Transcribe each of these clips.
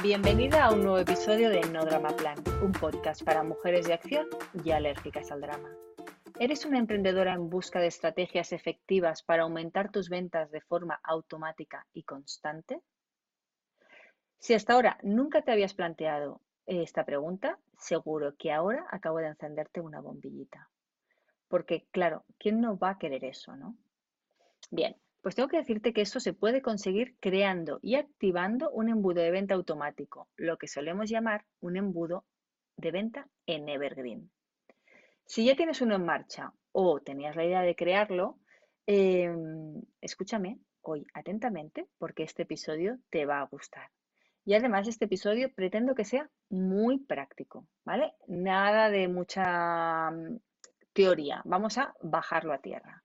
Bienvenida a un nuevo episodio de No Drama Plan, un podcast para mujeres de acción y alérgicas al drama. ¿Eres una emprendedora en busca de estrategias efectivas para aumentar tus ventas de forma automática y constante? Si hasta ahora nunca te habías planteado esta pregunta, seguro que ahora acabo de encenderte una bombillita. Porque, claro, ¿quién no va a querer eso, no? Bien, pues tengo que decirte que eso se puede conseguir creando y activando un embudo de venta automático, lo que solemos llamar un embudo de venta en Evergreen. Si ya tienes uno en marcha o tenías la idea de crearlo, em, escúchame hoy atentamente porque este episodio te va a gustar. Y además este episodio pretendo que sea muy práctico, ¿vale? Nada de mucha mm, teoría, vamos a bajarlo a tierra.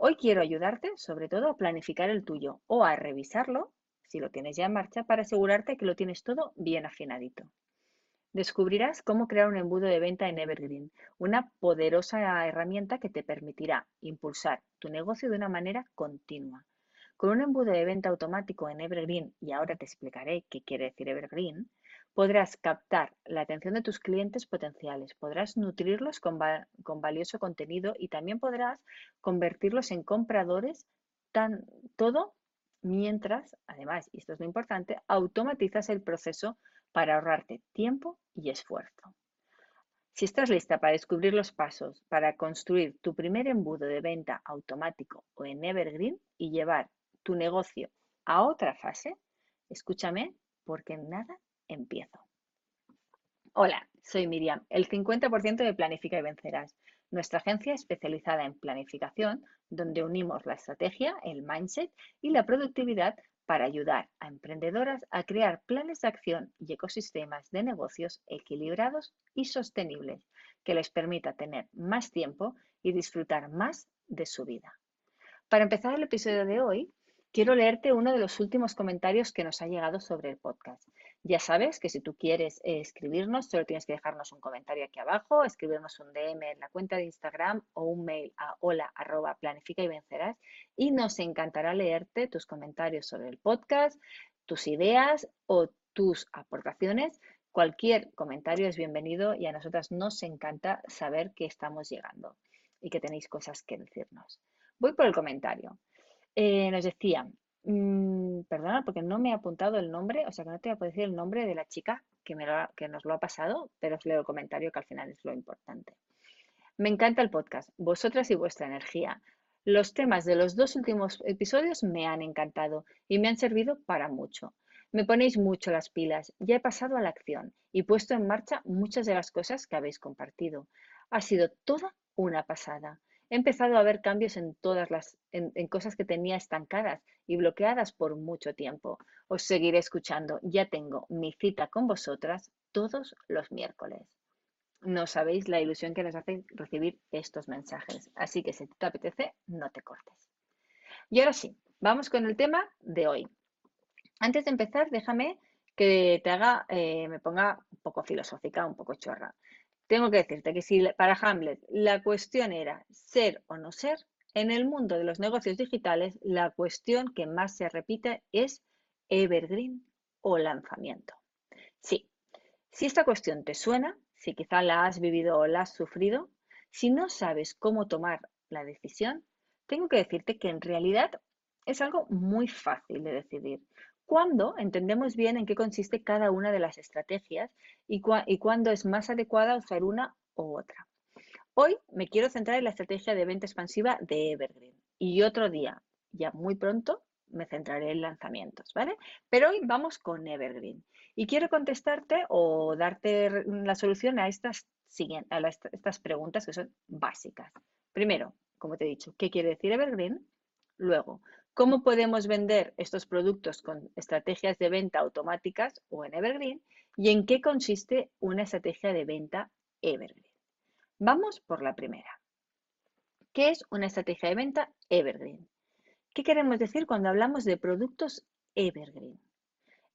Hoy quiero ayudarte sobre todo a planificar el tuyo o a revisarlo, si lo tienes ya en marcha, para asegurarte que lo tienes todo bien afinadito. Descubrirás cómo crear un embudo de venta en Evergreen, una poderosa herramienta que te permitirá impulsar tu negocio de una manera continua. Con un embudo de venta automático en Evergreen, y ahora te explicaré qué quiere decir Evergreen, Podrás captar la atención de tus clientes potenciales, podrás nutrirlos con, valioso contenido y también podrás convertirlos en compradores, tan, todo mientras, además, y esto es lo importante, automatizas el proceso para ahorrarte tiempo y esfuerzo. Si estás lista para descubrir los pasos para construir tu primer embudo de venta automático o en Evergreen y llevar tu negocio a otra fase, escúchame porque nada empiezo. Hola, soy Miriam, el 50% de Planifica y Vencerás, nuestra agencia especializada en planificación, donde unimos la estrategia, el mindset y la productividad para ayudar a emprendedoras a crear planes de acción y ecosistemas de negocios equilibrados y sostenibles que les permita tener más tiempo y disfrutar más de su vida. Para empezar el episodio de hoy, quiero leerte uno de los últimos comentarios que nos ha llegado sobre el podcast. Ya sabes que si tú quieres eh, escribirnos, solo tienes que dejarnos un comentario aquí abajo, escribirnos un DM en la cuenta de Instagram o un mail a hola arroba planifica y vencerás y nos encantará leerte tus comentarios sobre el podcast, tus ideas o tus aportaciones. Cualquier comentario es bienvenido y a nosotras nos encanta saber que estamos llegando y que tenéis cosas que decirnos. Voy por el comentario. Eh, nos decía, mm, perdona porque no me he apuntado el nombre, o sea que no te voy a decir el nombre de la chica que, me que nos lo ha pasado, pero os leo el comentario que al final es lo importante. Me encanta el podcast, vosotras y vuestra energía. Los temas de los dos últimos episodios me han encantado y me han servido para mucho. Me ponéis mucho las pilas, ya he pasado a la acción y puesto en marcha muchas de las cosas que habéis compartido. Ha sido toda una pasada. He empezado a ver cambios en todas las en, cosas que tenía estancadas y bloqueadas por mucho tiempo. Os seguiré escuchando. Ya tengo mi cita con vosotras todos los miércoles. No sabéis la ilusión que nos hace recibir estos mensajes. Así que si te apetece, no te cortes. Y ahora sí, vamos con el tema de hoy. Antes de empezar, déjame que te haga, eh, me ponga un poco filosófica, un poco chorra. Tengo que decirte que si para Hamlet la cuestión era ser o no ser, en el mundo de los negocios digitales la cuestión que más se repite es evergreen o lanzamiento. Sí, si esta cuestión te suena, si quizá la has vivido o la has sufrido, si no sabes cómo tomar la decisión, tengo que decirte que en realidad es algo muy fácil de decidir. Cuando entendemos bien en qué consiste cada una de las estrategias y, cuándo es más adecuada usar una u otra. Hoy me quiero centrar en la estrategia de venta expansiva de Evergreen y otro día, ya muy pronto, me centraré en lanzamientos, ¿vale? Pero hoy vamos con Evergreen y quiero contestarte o darte la solución a estas, a estas preguntas que son básicas. Primero, como te he dicho, ¿qué quiere decir Evergreen? Luego, ¿cómo podemos vender estos productos con estrategias de venta automáticas o en Evergreen? ¿Y en qué consiste una estrategia de venta Evergreen? Vamos por la primera. ¿Qué es una estrategia de venta Evergreen? ¿Qué queremos decir cuando hablamos de productos Evergreen?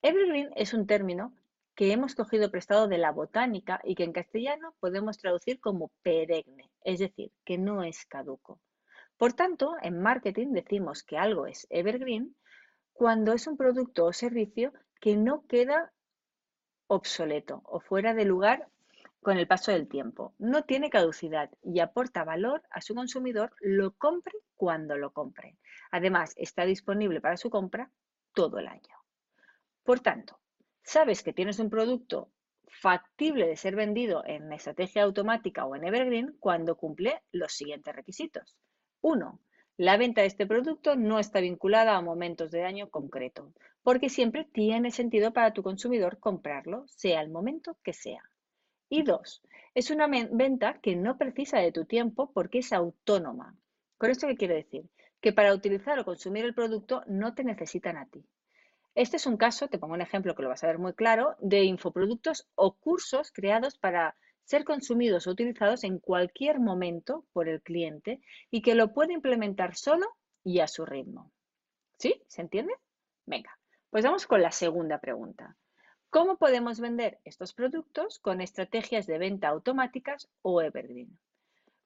Evergreen es un término que hemos cogido prestado de la botánica y que en castellano podemos traducir como perenne, es decir, que no es caduco. Por tanto, en marketing decimos que algo es evergreen cuando es un producto o servicio que no queda obsoleto o fuera de lugar con el paso del tiempo. No tiene caducidad y aporta valor a su consumidor, lo compre cuando lo compre. Además, está disponible para su compra todo el año. Por tanto, sabes que tienes un producto factible de ser vendido en estrategia automática o en Evergreen cuando cumple los siguientes requisitos. Uno, La venta de este producto no está vinculada a momentos de año concreto, porque siempre tiene sentido para tu consumidor comprarlo, sea el momento que sea. Y dos, es una venta que no precisa de tu tiempo porque es autónoma. ¿Con esto qué quiere decir? Que para utilizar o consumir el producto no te necesitan a ti. Este es un caso, te pongo un ejemplo que lo vas a ver muy claro, de infoproductos o cursos creados para ser consumidos o utilizados en cualquier momento por el cliente y que lo puede implementar solo y a su ritmo. ¿Sí? ¿Se entiende? Venga, pues vamos con la segunda pregunta. ¿Cómo podemos vender estos productos con estrategias de venta automáticas o evergreen?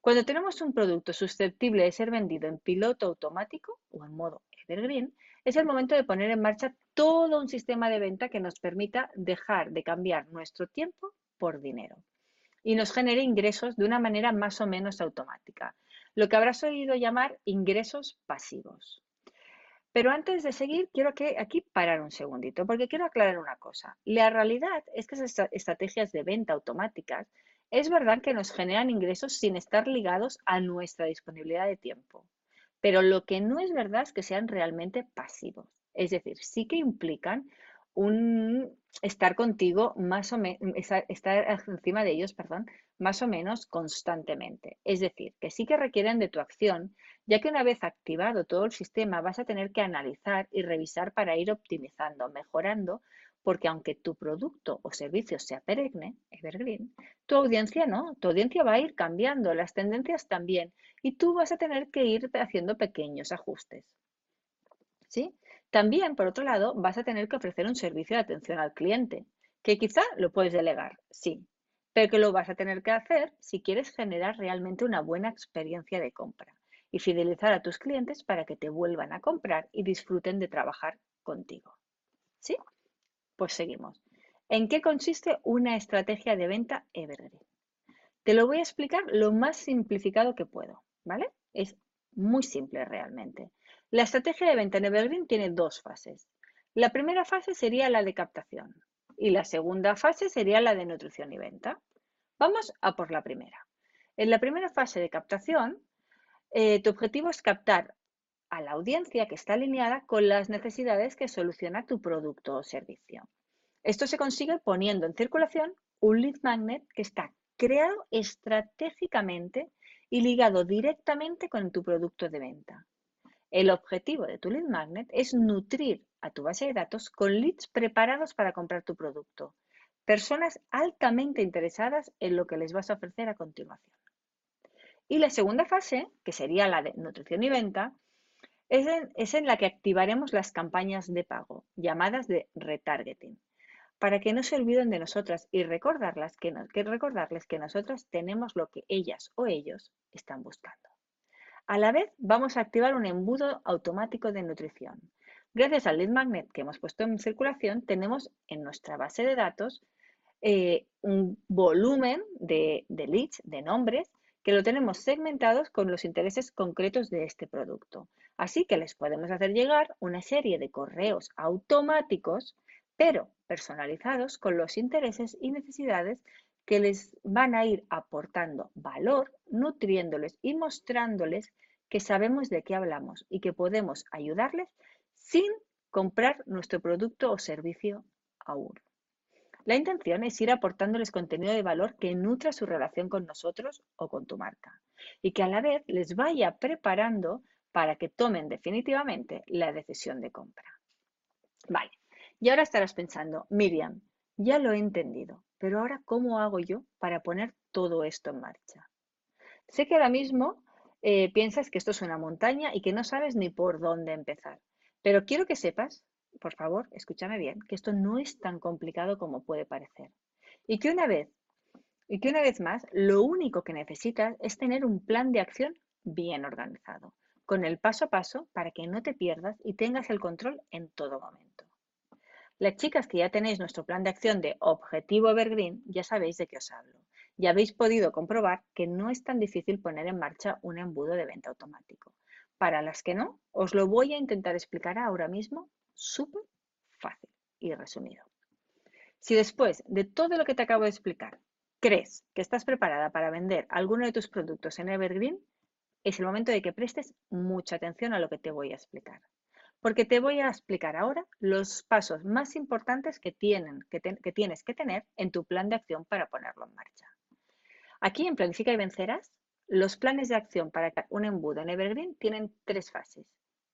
Cuando tenemos un producto susceptible de ser vendido en piloto automático o en modo evergreen, es el momento de poner en marcha todo un sistema de venta que nos permita dejar de cambiar nuestro tiempo por dinero y nos genere ingresos de una manera más o menos automática, lo que habrás oído llamar ingresos pasivos. Pero antes de seguir, quiero que aquí parar un segundito, porque quiero aclarar una cosa. La realidad es que esas estrategias de venta automáticas es verdad que nos generan ingresos sin estar ligados a nuestra disponibilidad de tiempo. Pero lo que no es verdad es que sean realmente pasivos. Es decir, sí que implican un estar contigo más o menos, estar encima de ellos, perdón, más o menos constantemente. Es decir, que sí que requieren de tu acción, ya que una vez activado todo el sistema vas a tener que analizar y revisar para ir optimizando, mejorando, porque aunque tu producto o servicio sea perenne, evergreen, tu audiencia no, tu audiencia va a ir cambiando, las tendencias también, y tú vas a tener que ir haciendo pequeños ajustes. ¿Sí? También, por otro lado, vas a tener que ofrecer un servicio de atención al cliente, que quizá lo puedes delegar, sí, pero que lo vas a tener que hacer si quieres generar realmente una buena experiencia de compra y fidelizar a tus clientes para que te vuelvan a comprar y disfruten de trabajar contigo. ¿Sí? Pues seguimos. ¿En qué consiste una estrategia de venta Evergreen? Te lo voy a explicar lo más simplificado que puedo, ¿vale? Es muy simple realmente. La estrategia de venta en Evergreen tiene dos fases. La primera fase sería la de captación y la segunda fase sería la de nutrición y venta. Vamos a por la primera. En la primera fase de captación, eh, tu objetivo es captar a la audiencia que está alineada con las necesidades que soluciona tu producto o servicio. Esto se consigue poniendo en circulación un lead magnet que está creado estratégicamente y ligado directamente con tu producto de venta. El objetivo de tu lead magnet es nutrir a tu base de datos con leads preparados para comprar tu producto, personas altamente interesadas en lo que les vas a ofrecer a continuación. Y la segunda fase, que sería la de nutrición y venta, es en, la que activaremos las campañas de pago, llamadas de retargeting, para que no se olviden de nosotras y que recordarles que nosotras tenemos lo que ellas o ellos están buscando. A la vez, vamos a activar un embudo automático de nutrición. Gracias al lead magnet que hemos puesto en circulación, tenemos en nuestra base de datos eh, un volumen de, de leads, de nombres, que lo tenemos segmentados con los intereses concretos de este producto. Así que les podemos hacer llegar una serie de correos automáticos, pero personalizados con los intereses y necesidades que les van a ir aportando valor, nutriéndoles y mostrándoles que sabemos de qué hablamos y que podemos ayudarles sin comprar nuestro producto o servicio aún. La intención es ir aportándoles contenido de valor que nutra su relación con nosotros o con tu marca y que a la vez les vaya preparando para que tomen definitivamente la decisión de compra. Vale, y ahora estarás pensando, Miriam, ya lo he entendido, pero ahora ¿cómo hago yo para poner todo esto en marcha? Sé que ahora mismo eh, piensas que esto es una montaña y que no sabes ni por dónde empezar, pero quiero que sepas, por favor, escúchame bien, que esto no es tan complicado como puede parecer. Y que una vez, y que una vez más, lo único que necesitas es tener un plan de acción bien organizado, con el paso a paso para que no te pierdas y tengas el control en todo momento. Las chicas que ya tenéis nuestro plan de acción de Objetivo Evergreen, ya sabéis de qué os hablo. Ya habéis podido comprobar que no es tan difícil poner en marcha un embudo de venta automático. Para las que no, os lo voy a intentar explicar ahora mismo súper fácil y resumido. Si después de todo lo que te acabo de explicar crees que estás preparada para vender alguno de tus productos en Evergreen, es el momento de que prestes mucha atención a lo que te voy a explicar porque te voy a explicar ahora los pasos más importantes que, tienes que tener en tu plan de acción para ponerlo en marcha. Aquí en Planifica y Vencerás, los planes de acción para un embudo en Evergreen tienen tres fases,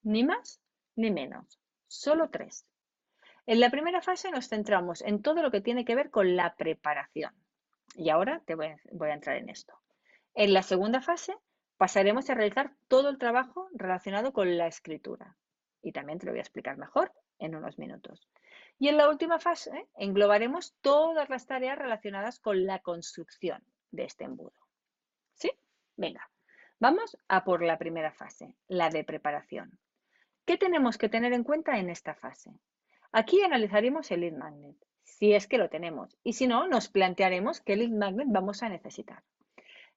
ni más ni menos, solo tres. En la primera fase nos centramos en todo lo que tiene que ver con la preparación. Y ahora te voy a entrar en esto. En la segunda fase pasaremos a realizar todo el trabajo relacionado con la escritura y también te lo voy a explicar mejor en unos minutos. Y en la última fase englobaremos todas las tareas relacionadas con la construcción de este embudo. ¿Sí? Venga, vamos a por la primera fase, la de preparación. ¿Qué tenemos que tener en cuenta en esta fase? Aquí analizaremos el lead magnet, si es que lo tenemos, y si no, nos plantearemos qué lead magnet vamos a necesitar.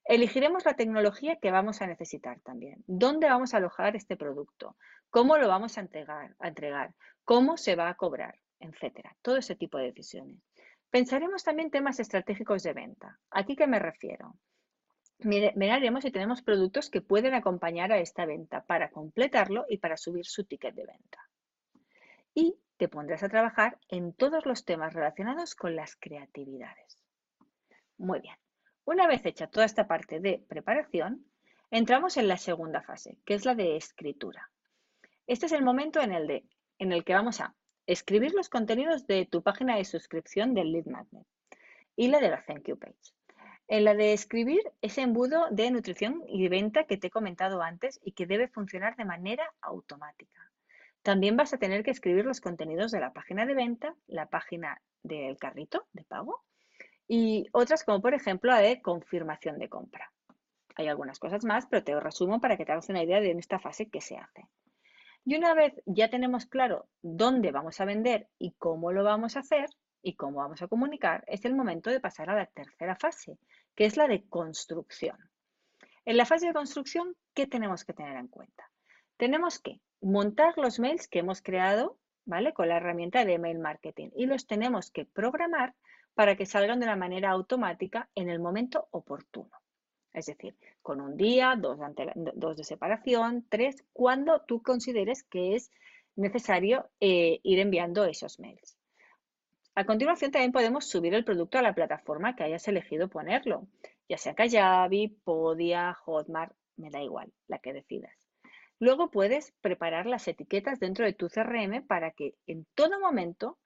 Elegiremos la tecnología que vamos a necesitar también. ¿Dónde vamos a alojar este producto? ¿Cómo lo vamos a entregar? ¿Cómo se va a cobrar? Etcétera. Todo ese tipo de decisiones. Pensaremos también temas estratégicos de venta. ¿Aquí qué me refiero? Miraremos si tenemos productos que pueden acompañar a esta venta para completarlo y para subir su ticket de venta. Y te pondrás a trabajar en todos los temas relacionados con las creatividades. Muy bien. Una vez hecha toda esta parte de preparación, entramos en la segunda fase, que es la de escritura. Este es el momento en el, que vamos a escribir los contenidos de tu página de suscripción del Lead Magnet y la de la Thank You Page. En la de escribir ese embudo de nutrición y venta que te he comentado antes y que debe funcionar de manera automática. También vas a tener que escribir los contenidos de la página de venta, la página del carrito de pago y otras como por ejemplo la de confirmación de compra. Hay algunas cosas más, pero te lo resumo para que te hagas una idea de en esta fase qué se hace. Y una vez ya tenemos claro dónde vamos a vender y cómo lo vamos a hacer y cómo vamos a comunicar, es el momento de pasar a la tercera fase, que es la de construcción. En la fase de construcción, ¿qué tenemos que tener en cuenta? Tenemos que montar los mails que hemos creado, ¿vale? Con la herramienta de email marketing y los tenemos que programar para que salgan de una manera automática en el momento oportuno. Es decir, con un día, dos, de separación, tres, cuando tú consideres que es necesario eh, ir enviando esos mails. A continuación también podemos subir el producto a la plataforma que hayas elegido ponerlo, ya sea Kajabi, Podia, Hotmart, me da igual, la que decidas. Luego puedes preparar las etiquetas dentro de tu CRM para que en todo momento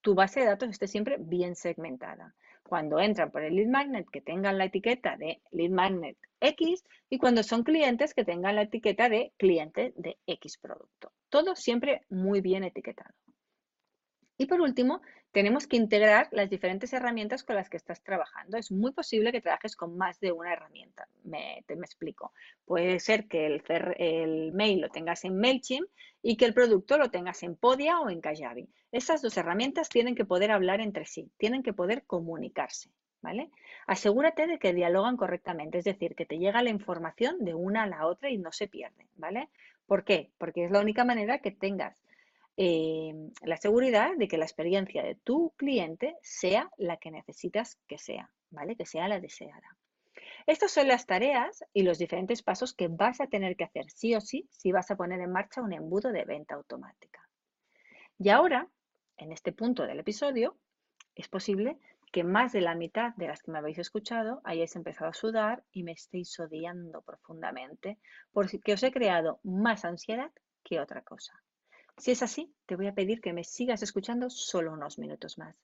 tu base de datos esté siempre bien segmentada. Cuando entran por el lead magnet, que tengan la etiqueta de lead magnet X y cuando son clientes, que tengan la etiqueta de cliente de X producto. Todo siempre muy bien etiquetado. Y por último, tenemos que integrar las diferentes herramientas con las que estás trabajando. Es muy posible que trabajes con más de una herramienta. Me, te, explico. Puede ser que el, el, mail lo tengas en MailChimp y que el producto lo tengas en Podia o en Kajabi. Esas dos herramientas tienen que poder hablar entre sí, tienen que poder comunicarse. ¿Vale? Asegúrate de que dialogan correctamente, es decir, que te llega la información de una a la otra y no se pierde, ¿vale? ¿Por qué? Porque es la única manera que tengas eh, la seguridad de que la experiencia de tu cliente sea la que necesitas que sea, ¿vale? Que sea la deseada. Estas son las tareas y los diferentes pasos que vas a tener que hacer sí o sí si vas a poner en marcha un embudo de venta automática. Y ahora, en este punto del episodio, es posible que más de la mitad de las que me habéis escuchado hayáis empezado a sudar y me estéis odiando profundamente porque os he creado más ansiedad que otra cosa. Si es así, te voy a pedir que me sigas escuchando solo unos minutos más.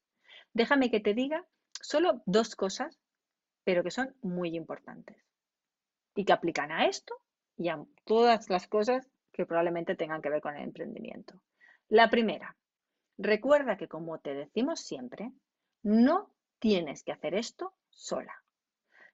Déjame que te diga solo dos cosas, pero que son muy importantes y que aplican a esto y a todas las cosas que probablemente tengan que ver con el emprendimiento. La primera, recuerda que como te decimos siempre, no tienes que hacer esto sola.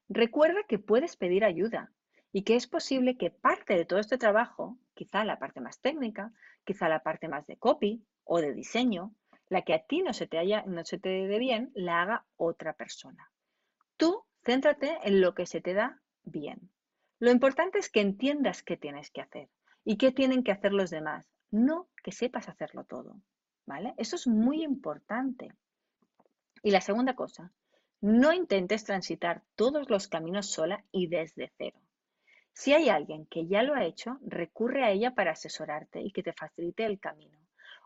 Recuerda que puedes pedir ayuda y que es posible que parte de todo este trabajo, quizá la parte más técnica, quizá la parte más de copy o de diseño, la que a ti no se te, haya, no se te dé bien, la haga otra persona. Tú céntrate en lo que se te da bien. Lo importante es que entiendas qué tienes que hacer y qué tienen que hacer los demás, no que sepas hacerlo todo. ¿Vale? Eso es muy importante. Y la segunda cosa, no intentes transitar todos los caminos sola y desde cero. Si hay alguien que ya lo ha hecho, recurre a ella para asesorarte y que te facilite el camino.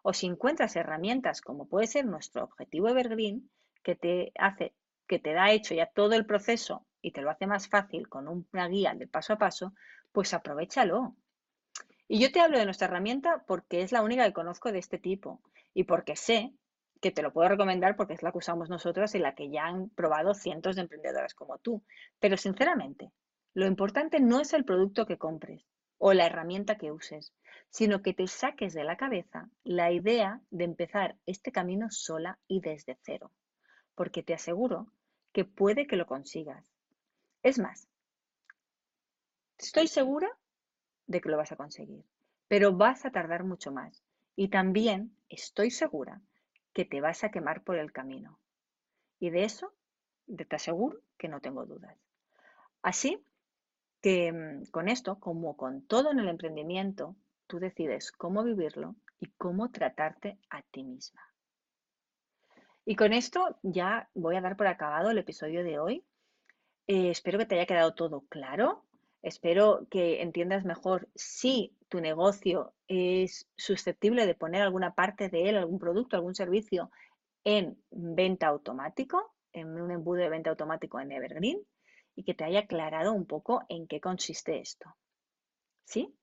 O si encuentras herramientas como puede ser nuestro objetivo Evergreen, que te hace, que te da hecho ya todo el proceso y te lo hace más fácil con una guía de paso a paso, pues aprovechalo. Y yo te hablo de nuestra herramienta porque es la única que conozco de este tipo y porque sé que te lo puedo recomendar porque es la que usamos nosotros y la que ya han probado cientos de emprendedoras como tú. Pero sinceramente, lo importante no es el producto que compres o la herramienta que uses, sino que te saques de la cabeza la idea de empezar este camino sola y desde cero, porque te aseguro que puede que lo consigas. Es más, estoy segura de que lo vas a conseguir, pero vas a tardar mucho más. Y también estoy segura que te vas a quemar por el camino. Y de eso te aseguro que no tengo dudas. Así mm, con esto, como con todo en el emprendimiento, tú decides cómo vivirlo y cómo tratarte a ti misma. Y con esto ya voy a dar por acabado el episodio de hoy. Eh, espero que te haya quedado todo claro. Espero que entiendas mejor si tu negocio es susceptible de poner alguna parte de él, algún producto, algún servicio en venta automático, en un embudo de venta automático en Evergreen y que te haya aclarado un poco en qué consiste esto. ¿Sí?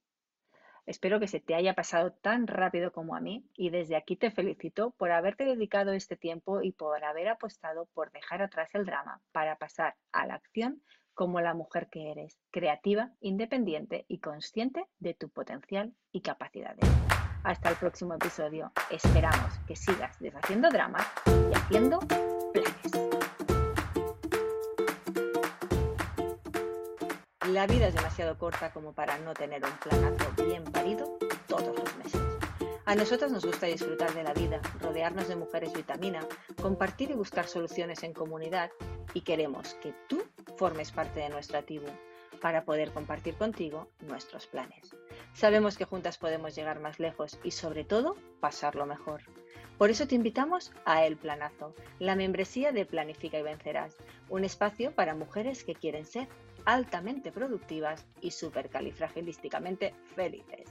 Espero que se te haya pasado tan rápido como a mí y desde aquí te felicito por haberte dedicado este tiempo y por haber apostado por dejar atrás el drama para pasar a la acción como la mujer que eres, creativa, independiente y consciente de tu potencial y capacidades. Hasta el próximo episodio. Esperamos que sigas deshaciendo drama y haciendo La vida es demasiado corta como para no tener un planazo bien parido todos los meses. A nosotros nos gusta disfrutar de la vida, rodearnos de mujeres vitamina, compartir y buscar soluciones en comunidad y queremos que tú formes parte de nuestra tribu para poder compartir contigo nuestros planes. Sabemos que juntas podemos llegar más lejos y sobre todo pasarlo mejor. Por eso te invitamos a El Planazo, la membresía de Planifica y Vencerás, un espacio para mujeres que quieren ser altamente productivas y supercalifragilísticamente felices.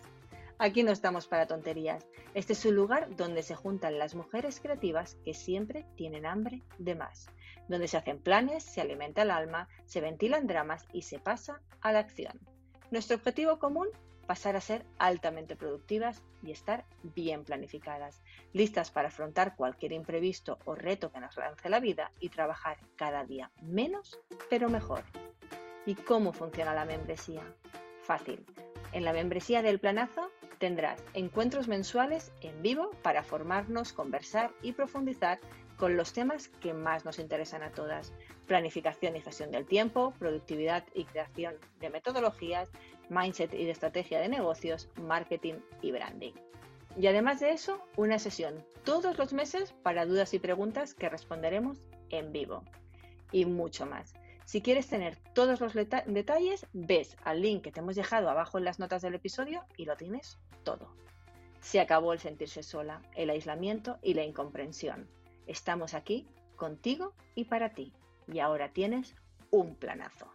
Aquí no estamos para tonterías. Este es un lugar donde se juntan las mujeres creativas que siempre tienen hambre de más, donde se hacen planes, se alimenta el alma, se ventilan dramas y se pasa a la acción. Nuestro objetivo común, pasar a ser altamente productivas y estar bien planificadas, listas para afrontar cualquier imprevisto o reto que nos lance la vida y trabajar cada día menos, pero mejor. ¿Y cómo funciona la membresía? Fácil. En la membresía del planazo Tendrás encuentros mensuales en vivo para formarnos, conversar y profundizar con los temas que más nos interesan a todas. Planificación y gestión del tiempo, productividad y creación de metodologías, mindset y estrategia de negocios, marketing y branding. Y además de eso, una sesión todos los meses para dudas y preguntas que responderemos en vivo. Y mucho más. Si quieres tener todos los detalles, ves al link que te hemos dejado abajo en las notas del episodio y lo tienes todo. Se acabó el sentirse sola, el aislamiento y la incomprensión. Estamos aquí contigo y para ti. Y ahora tienes un planazo.